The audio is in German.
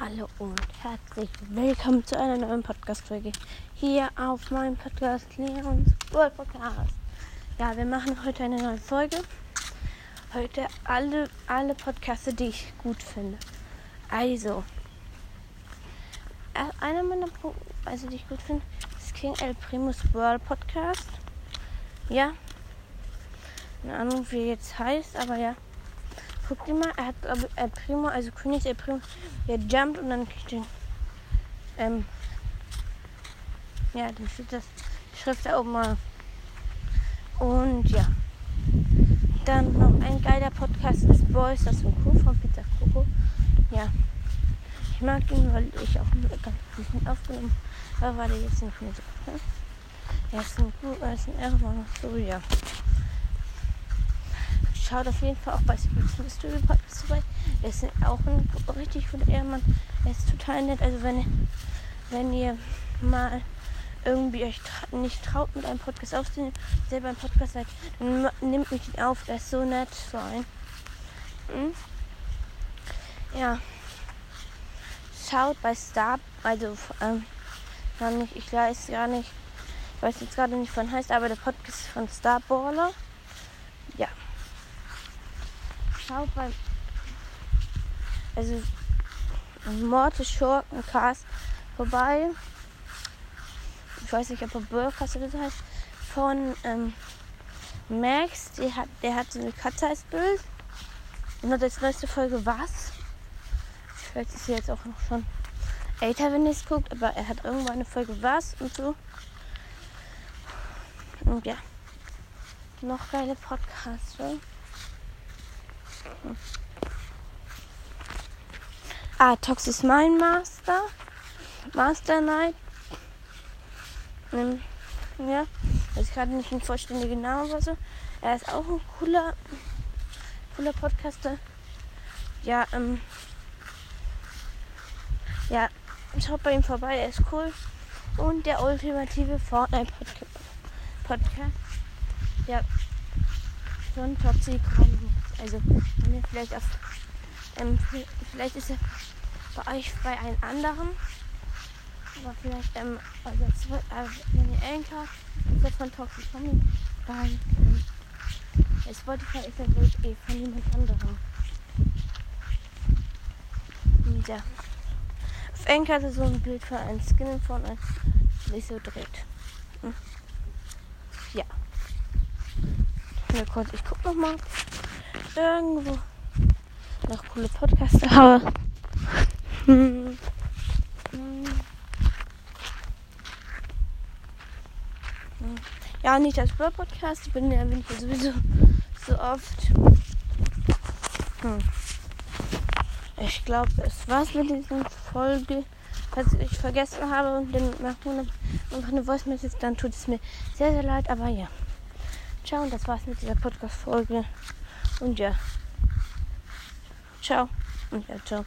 Hallo und herzlich willkommen zu einer neuen Podcast-Folge hier auf meinem Podcast Leons World Podcast. Ja, wir machen heute eine neue Folge. Heute alle, alle Podcasts, die ich gut finde. Also, äh, einer meiner also die ich gut finde, ist King El Primus World Podcast. Ja, keine Ahnung, wie er jetzt heißt, aber ja. Ihr mal, er hat glaube El Primo, also König El Primo, der jumpt und dann kriegt den, ähm, ja, dann steht das Schrift da oben mal. Und ja. Dann noch ein geiler Podcast ist Boys, das ein Kuh von Pizza Coco. Ja. Ich mag ihn, weil ich auch ganz gut aufgenommen habe, weil er jetzt nicht mehr so. Ne? Er ist ein Kuh, er ist ein Ehrenmann, so ja schaut auf jeden Fall auch bei Speaks Mystery Podcast vorbei. Er ist auch ein richtig guter Ehemann. Er ist total nett. Also wenn, wenn ihr mal irgendwie euch tra nicht traut, mit einem Podcast aufzunehmen, selber ein Podcast seid, dann nimmt mich ihn auf. Er ist so nett, so ein. Hm? Ja. Schaut bei Star, also ähm, ich weiß gar nicht, ich weiß jetzt gerade nicht, von heißt, aber der Podcast von Starballer. Ja schaut beim. Also Morte Schurkencast vorbei. Ich weiß nicht, ob er Burkast oder so heißt. Von ähm, Max, der hat, der hat so eine Katze als Bild. Und hat als neueste Folge was? Vielleicht ist sie jetzt auch noch schon älter, wenn ihr es guckt, aber er hat irgendwann eine Folge was und so. Und ja. Noch geile Podcasts, oder? Ah, Tox mein Master. Master Knight. Ja, weiß gerade nicht ein vollständiger Name oder so. Er ist auch ein cooler, cooler Podcaster. Ja, ähm, ja, schaut bei ihm vorbei, er ist cool. Und der ultimative Fortnite Podcast. Ja, so ein Toxic kommen. Also, wenn ihr vielleicht auf, ähm, vielleicht ist er bei euch bei einem anderen, aber vielleicht, ähm, also, äh, wenn ihr Anchor ist er von Toxic Comedy, dann, ähm, Spotify ist er wohl eh von jemand anderem. Ja. Auf Anchor ist er so ein Bild von einem Skin von einem, sich so dreht. Hm. Ja. Kurz, ich guck noch mal irgendwo noch coole Podcasts habe. Ja, nicht als Blog Podcast. Ich bin ja bin ich sowieso so oft. Hm. Ich glaube, es war's mit dieser Folge. Falls ich vergessen habe und dann macht man einfach eine Voice Message, dann tut es mir sehr, sehr leid. Aber ja. Ciao, und das war's mit dieser Podcast-Folge. Und ja. Ciao. Und ja, ciao.